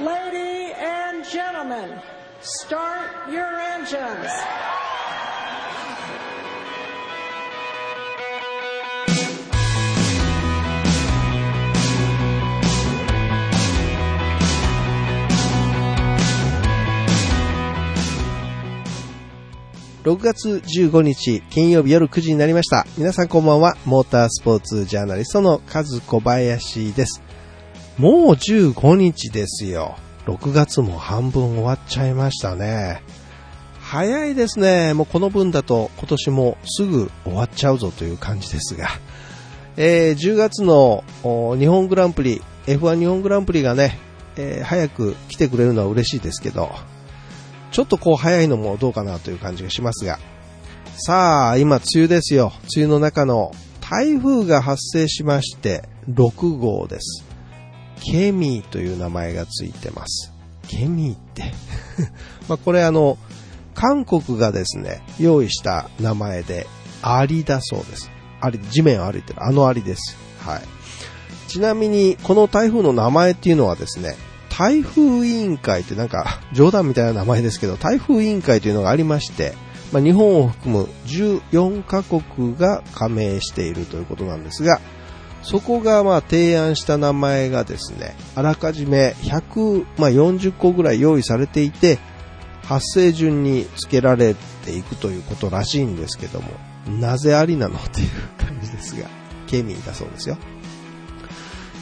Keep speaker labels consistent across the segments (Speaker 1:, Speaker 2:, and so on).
Speaker 1: Lady and gentlemen, start your engines.
Speaker 2: 6月15日金曜日夜9時になりました。皆さんこんばんは。モータースポーツジャーナリストのカズ小林です。もう15日ですよ。6月も半分終わっちゃいましたね。早いですね。もうこの分だと今年もすぐ終わっちゃうぞという感じですが。えー10月の日本グランプリ、F1 日本グランプリがね、えー早く来てくれるのは嬉しいですけど、ちょっとこう早いのもどうかなという感じがしますが。さあ、今梅雨ですよ。梅雨の中の台風が発生しまして、6号です。ケミーという名前がついてます。ケミーって。まこれあの、韓国がですね、用意した名前で、アリだそうです。アリ、地面を歩いてるあのアリです。はい。ちなみに、この台風の名前っていうのはですね、台風委員会ってなんか冗談みたいな名前ですけど、台風委員会というのがありまして、まあ、日本を含む14カ国が加盟しているということなんですが、そこがまあ提案した名前がですね、あらかじめ140、まあ、個ぐらい用意されていて、発生順に付けられていくということらしいんですけども、なぜありなのっていう感じですが、ケミーだそうですよ。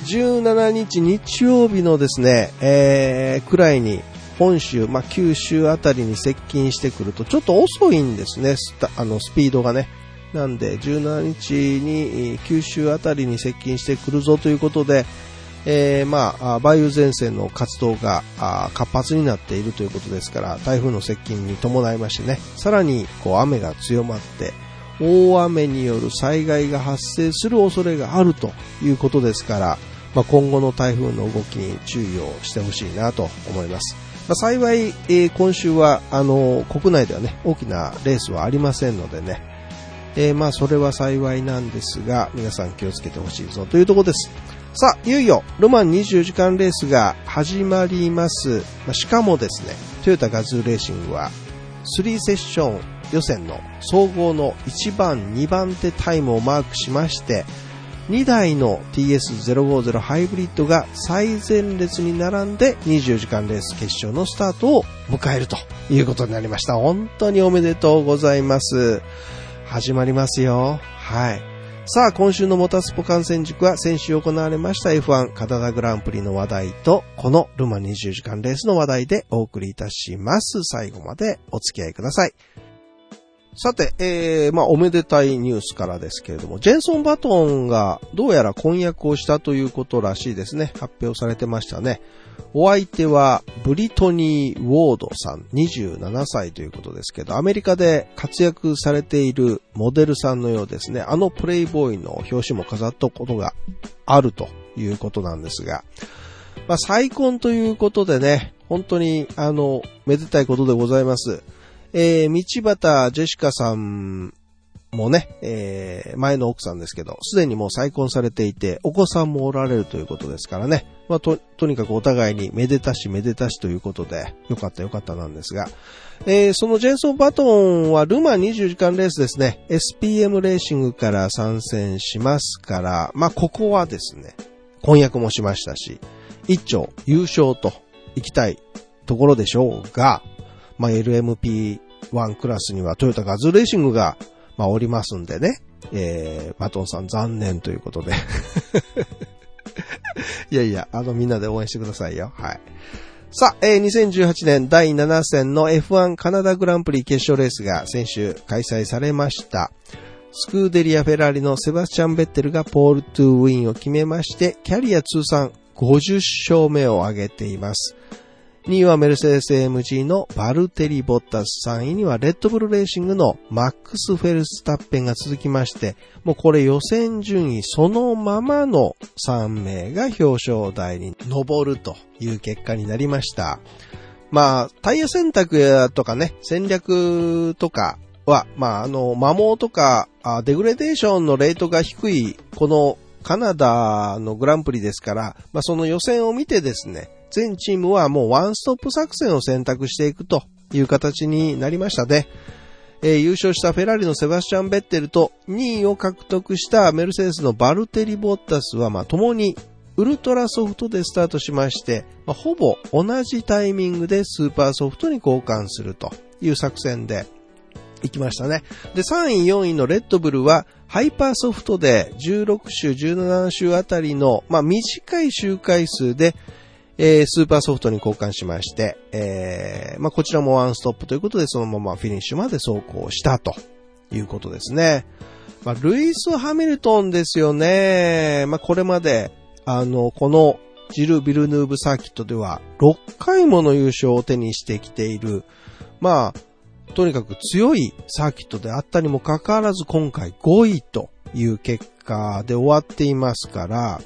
Speaker 2: 17日日曜日のですね、えー、くらいに本州、まあ、九州あたりに接近してくると、ちょっと遅いんですね、スあの、スピードがね。なんで、17日に九州あたりに接近してくるぞということで、えー、まあ、梅雨前線の活動が活発になっているということですから、台風の接近に伴いましてね、さらにこう雨が強まって、大雨による災害が発生する恐れがあるということですから、まあ、今後の台風の動きに注意をしてほしいなと思います。まあ、幸い、えー今週はあの国内ではね大きなレースはありませんのでね、えーまあそれは幸いなんですが皆さん気をつけてほしいぞというところです。さあ、いよいよルマン24時間レースが始まります。ましかもですね、トヨタガズーレーシングは3セッション予選の総合の1番、2番手タイムをマークしまして、2台の TS050 ハイブリッドが最前列に並んで24時間レース決勝のスタートを迎えるということになりました。本当におめでとうございます。始まりますよ。はい。さあ、今週のモタスポ観戦塾は先週行われました F1 カナダグランプリの話題と、このルマ20時間レースの話題でお送りいたします。最後までお付き合いください。さて、えー、まあ、おめでたいニュースからですけれども、ジェンソン・バトンがどうやら婚約をしたということらしいですね。発表されてましたね。お相手は、ブリトニー・ウォードさん、27歳ということですけど、アメリカで活躍されているモデルさんのようですね。あのプレイボーイの表紙も飾ったことがあるということなんですが、まあ、再婚ということでね、本当に、あの、めでたいことでございます。えー、道端ジェシカさんもね、えー、前の奥さんですけど、すでにもう再婚されていて、お子さんもおられるということですからね。まあ、と、とにかくお互いにめでたしめでたしということで、よかったよかったなんですが、えー、そのジェンソン・バトンはルマ24時間レースですね、SPM レーシングから参戦しますから、まあ、ここはですね、婚約もしましたし、一丁優勝と行きたいところでしょうが、まあ、LMP1 クラスにはトヨタガズレーシングが、まあ、おりますんでね、えー、バトンさん残念ということで。いやいや、あの、みんなで応援してくださいよ。はい。さあ、えー、2018年第7戦の F1 カナダグランプリ決勝レースが先週開催されました。スクーデリア・フェラーリのセバスチャン・ベッテルがポール・トゥ・ウィンを決めまして、キャリア通算50勝目を挙げています。2位はメルセデス AMG のバルテリ・ボッタス、3位にはレッドブルレーシングのマックス・フェルスタッペンが続きまして、もうこれ予選順位そのままの3名が表彰台に上るという結果になりました。まあ、タイヤ選択やとかね、戦略とかは、まあ、あの、摩耗とか、デグレデーションのレートが低い、このカナダのグランプリですから、まあ、その予選を見てですね、全チームはもうワンストップ作戦を選択していくという形になりましたね。えー、優勝したフェラーリのセバスチャン・ベッテルと2位を獲得したメルセデスのバルテリ・ボッタスは、まあ、共にウルトラソフトでスタートしまして、まあ、ほぼ同じタイミングでスーパーソフトに交換するという作戦で行きましたね。で、3位、4位のレッドブルはハイパーソフトで16週、17週あたりの、まあ、短い周回数でえー、スーパーソフトに交換しまして、えー、まあ、こちらもワンストップということで、そのままフィニッシュまで走行したということですね。まあ、ルイス・ハミルトンですよね。まあ、これまで、あの、このジル・ビルヌーブサーキットでは6回もの優勝を手にしてきている、まあ、とにかく強いサーキットであったにもかかわらず今回5位という結果で終わっていますから、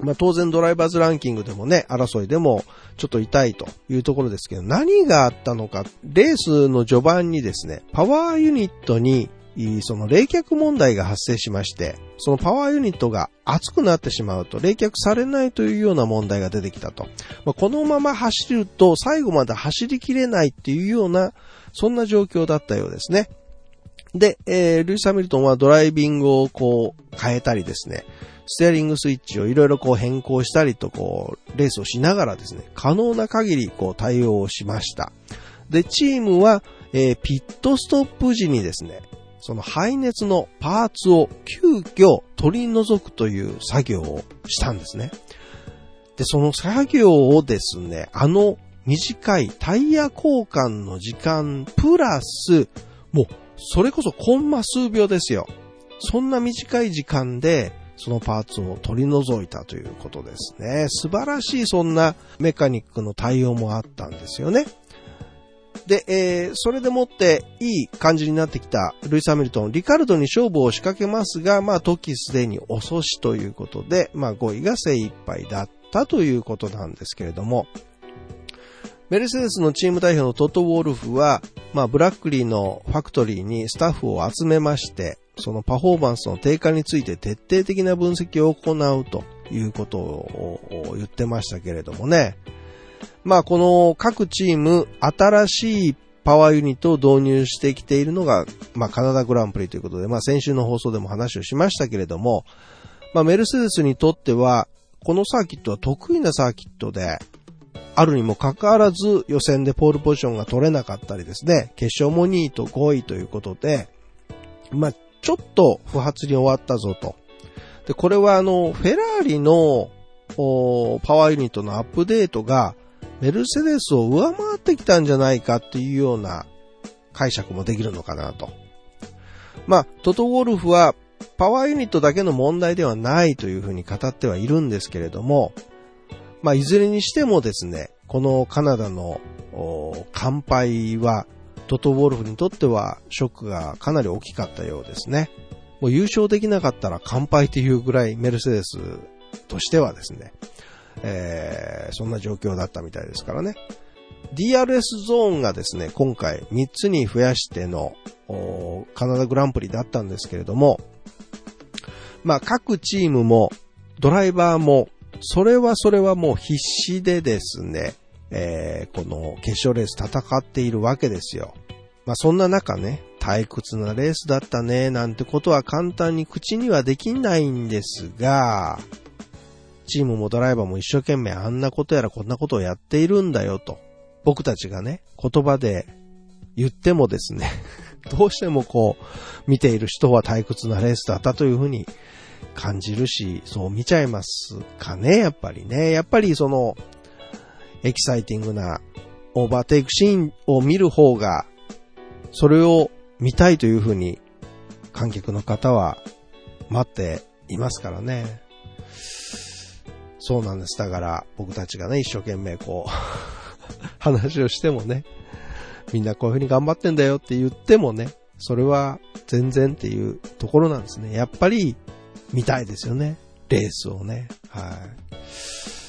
Speaker 2: まあ当然ドライバーズランキングでもね、争いでもちょっと痛いというところですけど、何があったのか、レースの序盤にですね、パワーユニットにその冷却問題が発生しまして、そのパワーユニットが熱くなってしまうと冷却されないというような問題が出てきたと。まあ、このまま走ると最後まで走りきれないっていうような、そんな状況だったようですね。で、えー、ルイス・ハミルトンはドライビングをこう変えたりですね、ステアリングスイッチをいろいろこう変更したりとこう、レースをしながらですね、可能な限りこう対応しました。で、チームは、えー、ピットストップ時にですね、その排熱のパーツを急遽取り除くという作業をしたんですね。で、その作業をですね、あの短いタイヤ交換の時間プラス、もうそれこそコンマ数秒ですよ。そんな短い時間でそのパーツを取り除いたということですね。素晴らしいそんなメカニックの対応もあったんですよね。で、えー、それでもっていい感じになってきたルイス・ハミルトン、リカルドに勝負を仕掛けますが、まあ時すでに遅しということで、まあ5位が精一杯だったということなんですけれども、メルセデスのチーム代表のトット・ウォルフは、まあブラックリーのファクトリーにスタッフを集めまして、そのパフォーマンスの低下について徹底的な分析を行うということを言ってましたけれどもね。まあこの各チーム新しいパワーユニットを導入してきているのが、まあカナダグランプリということで、まあ先週の放送でも話をしましたけれども、まあメルセデスにとっては、このサーキットは得意なサーキットで、あるにもかかわらず予選でポールポジションが取れなかったりですね、決勝も2位と5位ということで、まあちょっと不発に終わったぞと。で、これはあの、フェラーリのパワーユニットのアップデートがメルセデスを上回ってきたんじゃないかっていうような解釈もできるのかなと。まあ、トトウォルフはパワーユニットだけの問題ではないというふうに語ってはいるんですけれども、まあ、いずれにしてもですね、このカナダの乾杯はトト・ウォルフにとってはショックがかなり大きかったようですね。もう優勝できなかったら乾杯っていうぐらいメルセデスとしてはですね、えー、そんな状況だったみたいですからね。DRS ゾーンがですね、今回3つに増やしてのカナダグランプリだったんですけれども、まあ各チームもドライバーもそれはそれはもう必死でですね、えー、この決勝レース戦っているわけですよ。まあそんな中ね、退屈なレースだったね、なんてことは簡単に口にはできないんですが、チームもドライバーも一生懸命あんなことやらこんなことをやっているんだよと、僕たちがね、言葉で言ってもですね、どうしてもこう、見ている人は退屈なレースだったというふうに感じるし、そう見ちゃいますかね、やっぱりね。やっぱりその、エキサイティングなオーバーテイクシーンを見る方が、それを見たいというふうに観客の方は待っていますからね。そうなんです。だから僕たちがね、一生懸命こう 話をしてもね、みんなこういうふうに頑張ってんだよって言ってもね、それは全然っていうところなんですね。やっぱり見たいですよね。レースをね。はい。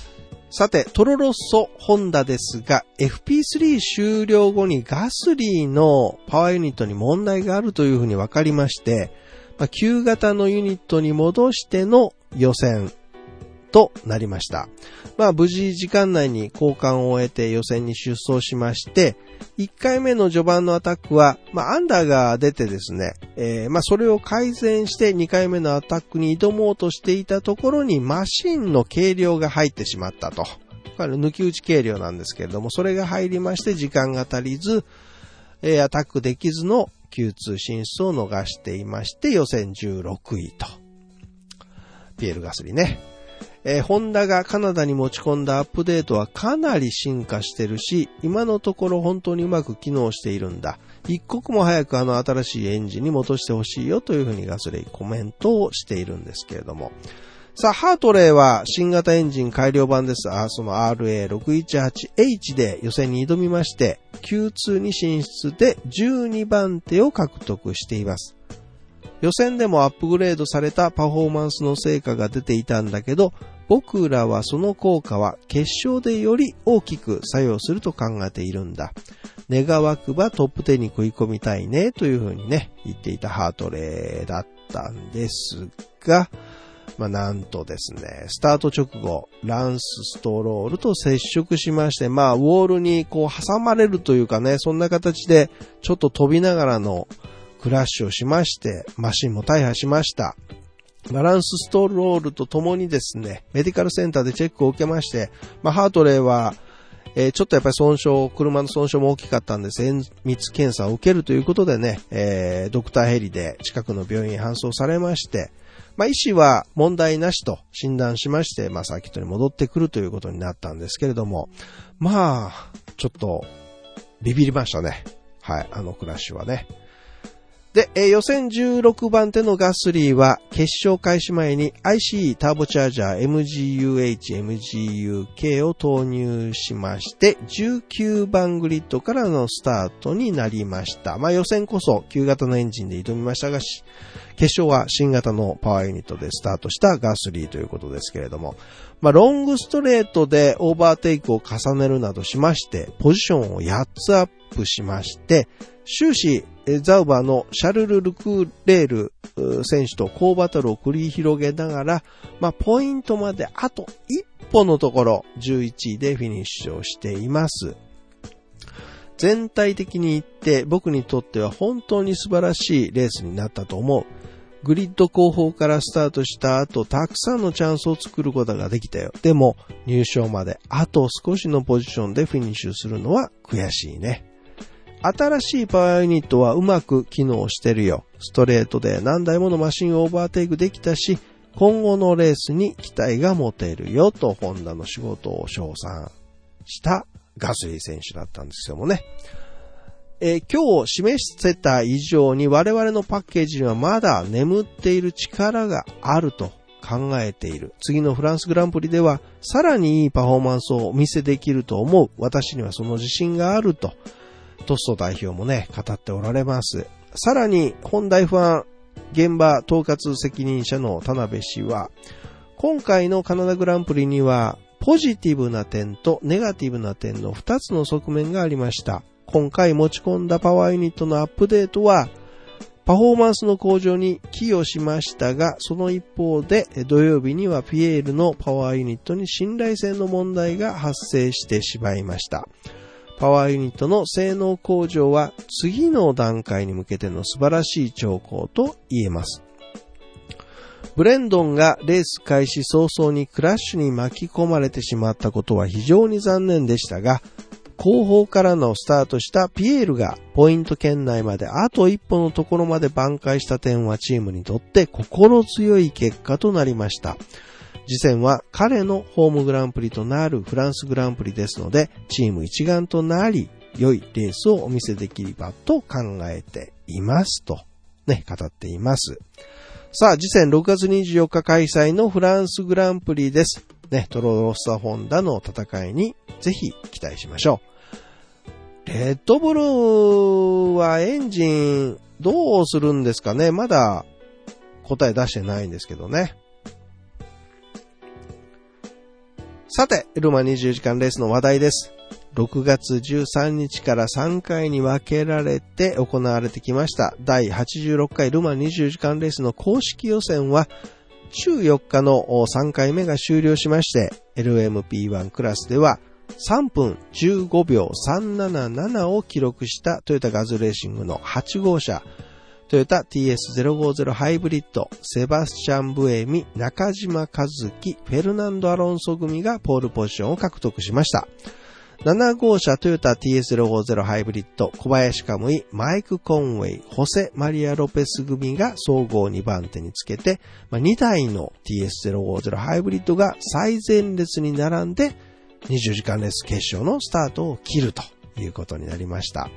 Speaker 2: さて、トロロッソホンダですが、FP3 終了後にガスリーのパワーユニットに問題があるというふうに分かりまして、まあ、旧型のユニットに戻しての予選。となりました。まあ無事時間内に交換を終えて予選に出走しまして、1回目の序盤のアタックは、まあアンダーが出てですね、えーまあそれを改善して2回目のアタックに挑もうとしていたところにマシンの軽量が入ってしまったと。抜き打ち軽量なんですけれども、それが入りまして時間が足りず、えーアタックできずの Q2 進出を逃していまして、予選16位と。ピエール・ガスリね。えーホンダがカナダに持ち込んだアップデートはかなり進化してるし、今のところ本当にうまく機能しているんだ。一刻も早くあの新しいエンジンに戻してほしいよというふうにガスレイコメントをしているんですけれども。さあ、ハートレーは新型エンジン改良版です。あ、その RA618H で予選に挑みまして、Q2 に進出で12番手を獲得しています。予選でもアップグレードされたパフォーマンスの成果が出ていたんだけど、僕らはその効果は決勝でより大きく作用すると考えているんだ。願わくばトップ10に食い込みたいねというふうにね、言っていたハートレーだったんですが、まあなんとですね、スタート直後、ランスストロールと接触しまして、まあウォールにこう挟まれるというかね、そんな形でちょっと飛びながらのクラッシュをしまして、マシンも大破しました。バランスストロールとともにですね、メディカルセンターでチェックを受けまして、まあ、ハートレーは、えーちょっとやっぱり損傷、車の損傷も大きかったんで、精密検査を受けるということでね、えードクターヘリで近くの病院に搬送されまして、まあ、医師は問題なしと診断しまして、まあ、サーキットに戻ってくるということになったんですけれども、まあ、ちょっと、ビビりましたね。はい、あのクラッシュはね。で、えー予選16番手のガスリーは決勝開始前に ICE ターボチャージャー MGUH、MGUK を投入しまして、19番グリッドからのスタートになりました。まあ予選こそ旧型のエンジンで挑みましたが、決勝は新型のパワーユニットでスタートしたガスリーということですけれども、まあロングストレートでオーバーテイクを重ねるなどしまして、ポジションを8つアップしまして、終始、ザウバーのシャルル・ルクレール選手と好バトルを繰り広げながら、まあ、ポイントまであと一歩のところ、11位でフィニッシュをしています。全体的に言って僕にとっては本当に素晴らしいレースになったと思う。グリッド後方からスタートした後、たくさんのチャンスを作ることができたよ。でも、入賞まであと少しのポジションでフィニッシュするのは悔しいね。新しいパワーユニットはうまく機能してるよ。ストレートで何台ものマシンをオーバーテイクできたし、今後のレースに期待が持てるよと、ホンダの仕事を称賛したガスリー選手だったんですけどもね。えー今日示せた以上に我々のパッケージにはまだ眠っている力があると考えている。次のフランスグランプリではさらにいいパフォーマンスをお見せできると思う。私にはその自信があると。トスト代表もね、語っておられます。さらに、本大ファン現場統括責任者の田辺氏は、今回のカナダグランプリには、ポジティブな点とネガティブな点の2つの側面がありました。今回持ち込んだパワーユニットのアップデートは、パフォーマンスの向上に寄与しましたが、その一方で土曜日にはピエールのパワーユニットに信頼性の問題が発生してしまいました。パワーユニットの性能向上は次の段階に向けての素晴らしい兆候と言えます。ブレンドンがレース開始早々にクラッシュに巻き込まれてしまったことは非常に残念でしたが、後方からのスタートしたピエールがポイント圏内まであと一歩のところまで挽回した点はチームにとって心強い結果となりました。次戦は彼のホームグランプリとなるフランスグランプリですので、チーム一丸となり、良いレースをお見せできればと考えていますと、ね、語っています。さあ、次戦6月24日開催のフランスグランプリです。ね、トロロッサホンダの戦いにぜひ期待しましょう。レッドブルーはエンジンどうするんですかねまだ答え出してないんですけどね。さて、ルマ24時間レースの話題です。6月13日から3回に分けられて行われてきました第86回ルマ24時間レースの公式予選は14日の3回目が終了しまして、LMP1 クラスでは3分15秒377を記録したトヨタガズレーシングの8号車、トヨタ TS050 ハイブリッド、セバスチャン・ブエミ、中島和樹、フェルナンド・アロンソ組がポールポジションを獲得しました。7号車トヨタ TS050 ハイブリッド、小林カムイ、マイク・コンウェイ、ホセ・マリア・ロペス組が総合2番手につけて、2台の TS050 ハイブリッドが最前列に並んで、20時間レース決勝のスタートを切るということになりました。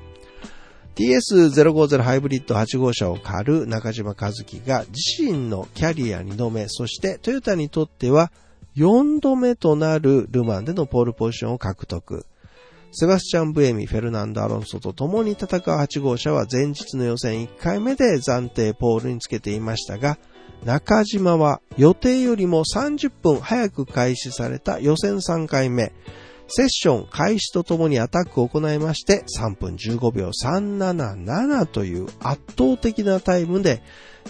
Speaker 2: TS050 ハイブリッド8号車を狩る中島和樹が自身のキャリア2度目、そしてトヨタにとっては4度目となるルマンでのポールポジションを獲得。セバスチャン・ブエミ、フェルナンド・アロンソと共に戦う8号車は前日の予選1回目で暫定ポールにつけていましたが、中島は予定よりも30分早く開始された予選3回目、セッション開始とともにアタックを行いまして3分15秒377という圧倒的なタイムで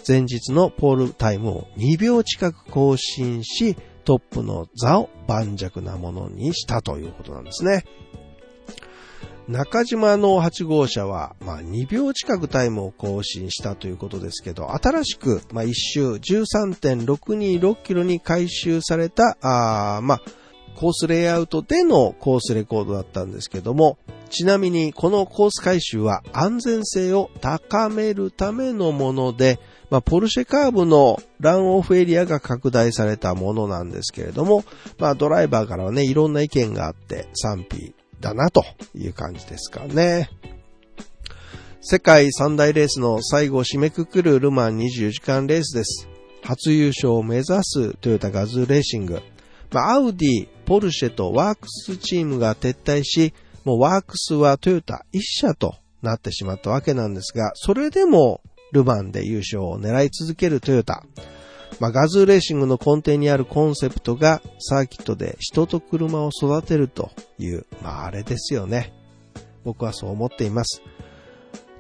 Speaker 2: 前日のポールタイムを2秒近く更新しトップの座を盤石なものにしたということなんですね。中島の8号車は、まあ、2秒近くタイムを更新したということですけど、新しく、まあ、1周13.626キロに回収された、あまあ、コースレイアウトでのコースレコードだったんですけども、ちなみにこのコース回収は安全性を高めるためのもので、まあ、ポルシェカーブのランオフエリアが拡大されたものなんですけれども、まあ、ドライバーからはね、いろんな意見があって賛否だなという感じですかね。世界三大レースの最後を締めくくるルマン24時間レースです。初優勝を目指すトヨタガズーレーシング。まあ、アウディ、ポルシェとワークスチームが撤退し、もうワークスはトヨタ一社となってしまったわけなんですが、それでもルマンで優勝を狙い続けるトヨタ。まあ、ガズーレーシングの根底にあるコンセプトがサーキットで人と車を育てるという、まあ、あれですよね。僕はそう思っています。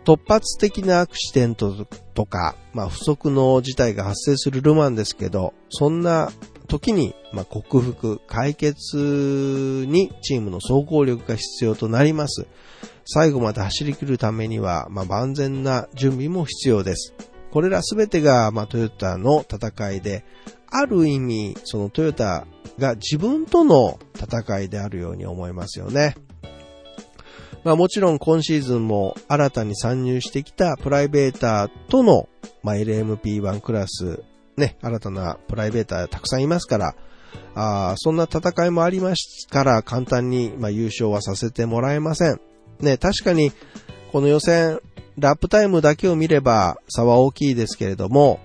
Speaker 2: 突発的なアクシデントとか、まあ、不測の事態が発生するルマンですけど、そんな時に、まあ、克服、解決にチームの総合力が必要となります。最後まで走り切るためには、まあ、万全な準備も必要です。これらすべてが、まあ、トヨタの戦いで、ある意味、そのトヨタが自分との戦いであるように思いますよね。まあもちろん今シーズンも新たに参入してきたプライベーターとの、まあ、LMP1 クラス、ね、新たなプライベーターたくさんいますから、あそんな戦いもありますから簡単に、まあ、優勝はさせてもらえません。ね、確かにこの予選ラップタイムだけを見れば差は大きいですけれども、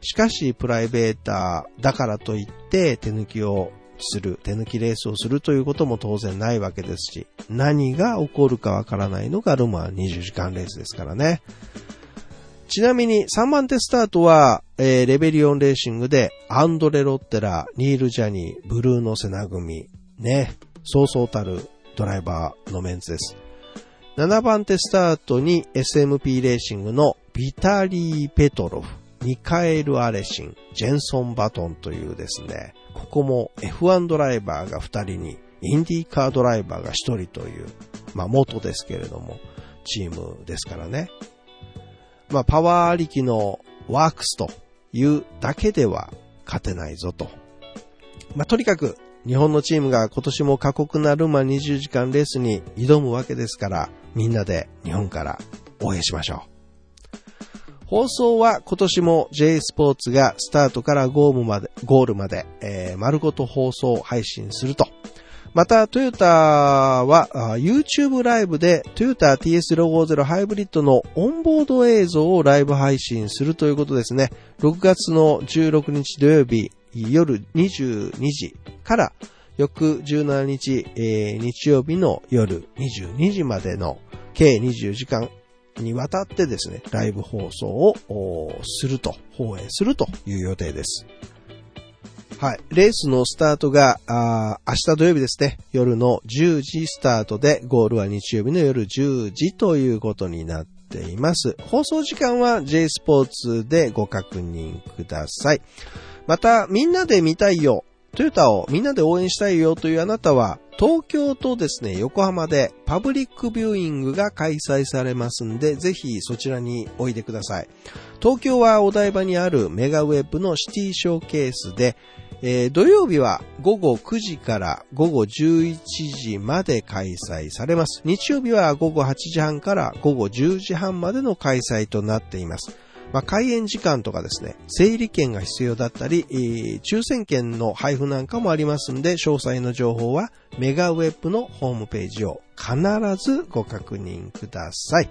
Speaker 2: しかしプライベーターだからといって手抜きをする、手抜きレースをするということも当然ないわけですし、何が起こるかわからないのがルマン20時間レースですからね。ちなみに3番手スタートは、えー、レベリオンレーシングでアンドレ・ロッテラ、ニール・ジャニー、ブルーノ・セナ組、ね、そうそうたるドライバーのメンツです。7番手スタートに SMP レーシングのビタリー・ペトロフ、ミカエル・アレシン、ジェンソン・バトンというですね、ここも F1 ドライバーが2人に、インディーカードライバーが1人という、まあ元ですけれども、チームですからね。まあパワーありきのワークスというだけでは勝てないぞと。まあとにかく日本のチームが今年も過酷なルマ20時間レースに挑むわけですから、みんなで日本から応援しましょう。放送は今年も J スポーツがスタートからゴールまで、ゴールまで、えー、丸ごと放送配信すると。また、トヨタは YouTube ライブでトヨタ TS050 ハイブリッドのオンボード映像をライブ配信するということですね。6月の16日土曜日夜22時から翌17日、えー、日曜日の夜22時までの計20時間にわたってですね、ライブ放送をすると、放映するという予定です。はい。レースのスタートが、あ明日土曜日ですね。夜の10時スタートで、ゴールは日曜日の夜10時ということになっています。放送時間は J スポーツでご確認ください。また、みんなで見たいよ、トヨタをみんなで応援したいよというあなたは、東京とですね、横浜でパブリックビューイングが開催されますんで、ぜひそちらにおいでください。東京はお台場にあるメガウェブのシティショーケースで、えー、土曜日は午後9時から午後11時まで開催されます。日曜日は午後8時半から午後10時半までの開催となっています。まあ、開園時間とかですね、整理券が必要だったり、えー、抽選券の配布なんかもありますんで、詳細の情報はメガウェブのホームページを必ずご確認ください。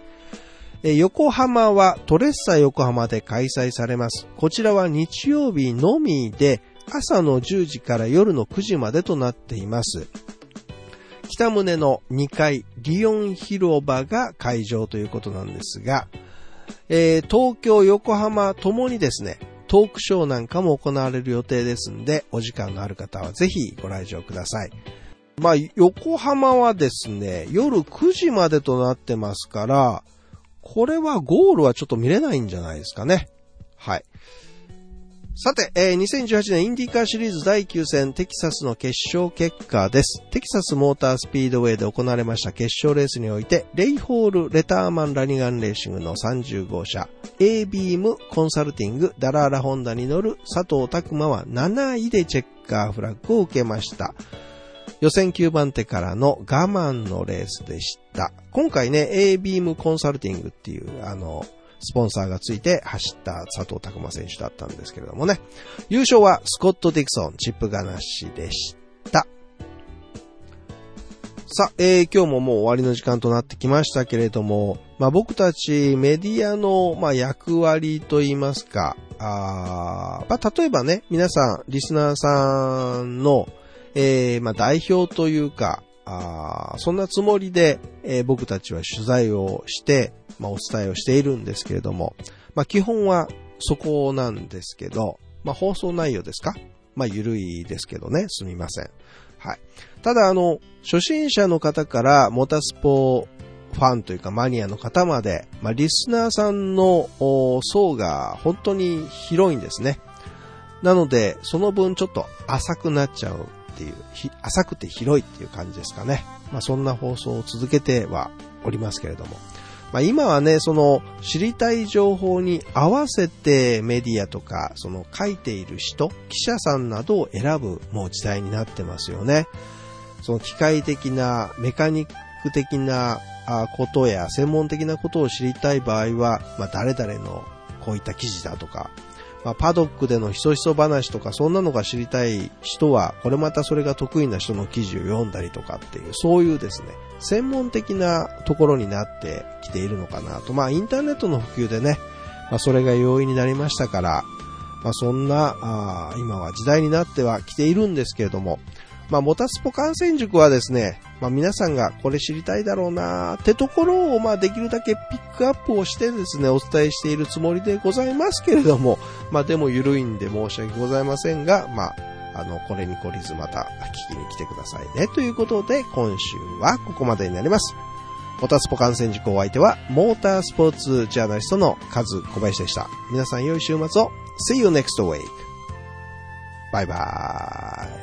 Speaker 2: 横浜はトレッサ横浜で開催されます。こちらは日曜日のみで朝の10時から夜の9時までとなっています。北宗の2階リオン広場が会場ということなんですが、えー、東京、横浜ともにですね、トークショーなんかも行われる予定ですんで、お時間のある方はぜひご来場ください。まあ、横浜はですね、夜9時までとなってますから、これはゴールはちょっと見れないんじゃないですかね。はい。さて、えー、2018年インディカーシリーズ第9戦テキサスの決勝結果です。テキサスモータースピードウェイで行われました決勝レースにおいて、レイホール・レターマン・ラニガンレーシングの30号車、A ビーム・コンサルティング・ダラーラ・ホンダに乗る佐藤拓馬は7位でチェッカーフラッグを受けました。予選9番手からの我慢のレースでした。今回ね、A ビームコンサルティングっていう、あの、スポンサーがついて走った佐藤拓馬選手だったんですけれどもね。優勝はスコット・ディクソン、チップガナッシでした。さあ、えー、今日ももう終わりの時間となってきましたけれども、まあ僕たちメディアの、まあ、役割といいますか、あまあ例えばね、皆さん、リスナーさんの、えー、まあ代表というか、あそんなつもりで、えー、僕たちは取材をして、まあ、お伝えをしているんですけれども、まあ、基本はそこなんですけど、まあ、放送内容ですか？まあ、ゆるいですけどね、すみません。はい。ただ、あの、初心者の方からモータスポファンというかマニアの方まで、まあ、リスナーさんの層が本当に広いんですね。なので、その分ちょっと浅くなっちゃうっていう、浅くて広いっていう感じですかね。まあ、そんな放送を続けてはおりますけれども。まあ、今はね、その知りたい情報に合わせてメディアとか、その書いている人、記者さんなどを選ぶもう時代になってますよね。その機械的な、メカニック的なことや専門的なことを知りたい場合は、まあ、誰々のこういった記事だとか、まあ、パドックでのひそひそ話とかそんなのが知りたい人は、これまたそれが得意な人の記事を読んだりとかっていう、そういうですね、専門的なところになってきているのかなと。まあ、インターネットの普及でね、まあ、それが容易になりましたから、まあ、そんな、あ今は時代になってはきているんですけれども、まあ、モタスポ感染塾はですね、まあ、皆さんがこれ知りたいだろうなってところを、まあ、できるだけピックアップをしてですね、お伝えしているつもりでございますけれども、まあ、でも緩いんで申し訳ございませんが、まあ、あの、これに懲りずまた聞きに来てくださいね。ということで、今週はここまでになります。モタスポ観戦塾お相手は、モータースポーツジャーナリストのカズ小林でした。皆さん良い週末を。See you next week. バイバーイ。